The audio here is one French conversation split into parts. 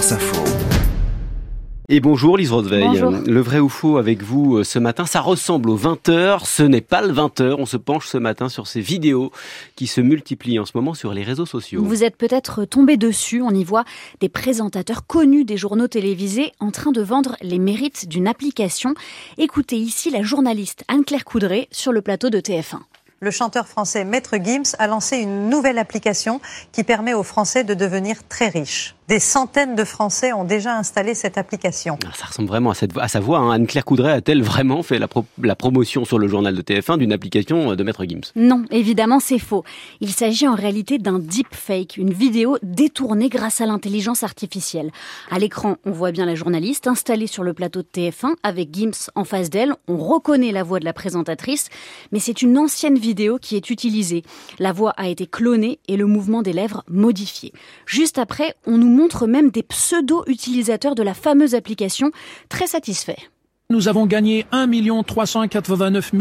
France Info. Et bonjour Lise Roseveil. Bonjour. Le vrai ou faux avec vous euh, ce matin, ça ressemble au 20h, ce n'est pas le 20h. On se penche ce matin sur ces vidéos qui se multiplient en ce moment sur les réseaux sociaux. Vous êtes peut-être tombé dessus, on y voit des présentateurs connus des journaux télévisés en train de vendre les mérites d'une application. Écoutez ici la journaliste Anne-Claire Coudray sur le plateau de TF1. Le chanteur français Maître Gims a lancé une nouvelle application qui permet aux Français de devenir très riches. Des centaines de Français ont déjà installé cette application. Ah, Ça ressemble vraiment à, cette, à sa voix. hein. Anne-Claire Coudray a-t-elle vraiment fait la, pro- la promotion sur le journal de TF1 d'une application euh, de Maître Gims? Non, évidemment, c'est faux. Il s'agit en réalité d'un deepfake, une vidéo détournée grâce à l'intelligence artificielle. À l'écran, on voit bien la journaliste installée sur le plateau de TF1 avec Gims en face d'elle. On reconnaît la voix de la présentatrice, mais c'est une ancienne vidéo qui est utilisée. La voix a été clonée et le mouvement des lèvres modifié. Juste après, on nous même des pseudo-utilisateurs de la fameuse application très satisfaits. Nous avons gagné 1 389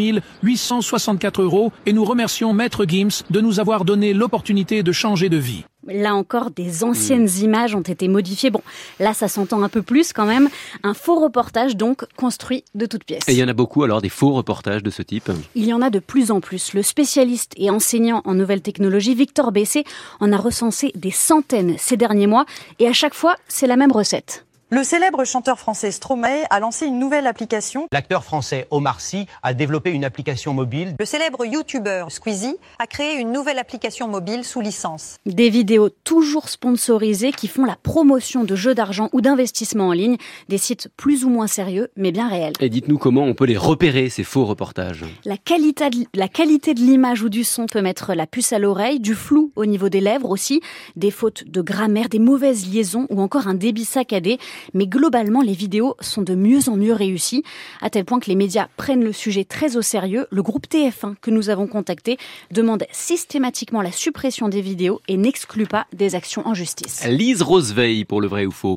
864 euros et nous remercions Maître Gims de nous avoir donné l'opportunité de changer de vie. Là encore, des anciennes images ont été modifiées. Bon, là, ça s'entend un peu plus quand même. Un faux reportage, donc, construit de toutes pièces. Et il y en a beaucoup alors des faux reportages de ce type? Il y en a de plus en plus. Le spécialiste et enseignant en nouvelles technologies, Victor Bessé, en a recensé des centaines ces derniers mois. Et à chaque fois, c'est la même recette. Le célèbre chanteur français Stromae a lancé une nouvelle application. L'acteur français Omar Sy a développé une application mobile. Le célèbre youtubeur Squeezie a créé une nouvelle application mobile sous licence. Des vidéos toujours sponsorisées qui font la promotion de jeux d'argent ou d'investissement en ligne. Des sites plus ou moins sérieux, mais bien réels. Et dites-nous comment on peut les repérer, ces faux reportages. La qualité, de, la qualité de l'image ou du son peut mettre la puce à l'oreille, du flou au niveau des lèvres aussi, des fautes de grammaire, des mauvaises liaisons ou encore un débit saccadé. Mais globalement, les vidéos sont de mieux en mieux réussies, à tel point que les médias prennent le sujet très au sérieux. Le groupe TF1 que nous avons contacté demande systématiquement la suppression des vidéos et n'exclut pas des actions en justice. Lise Roseveil pour le vrai ou faux?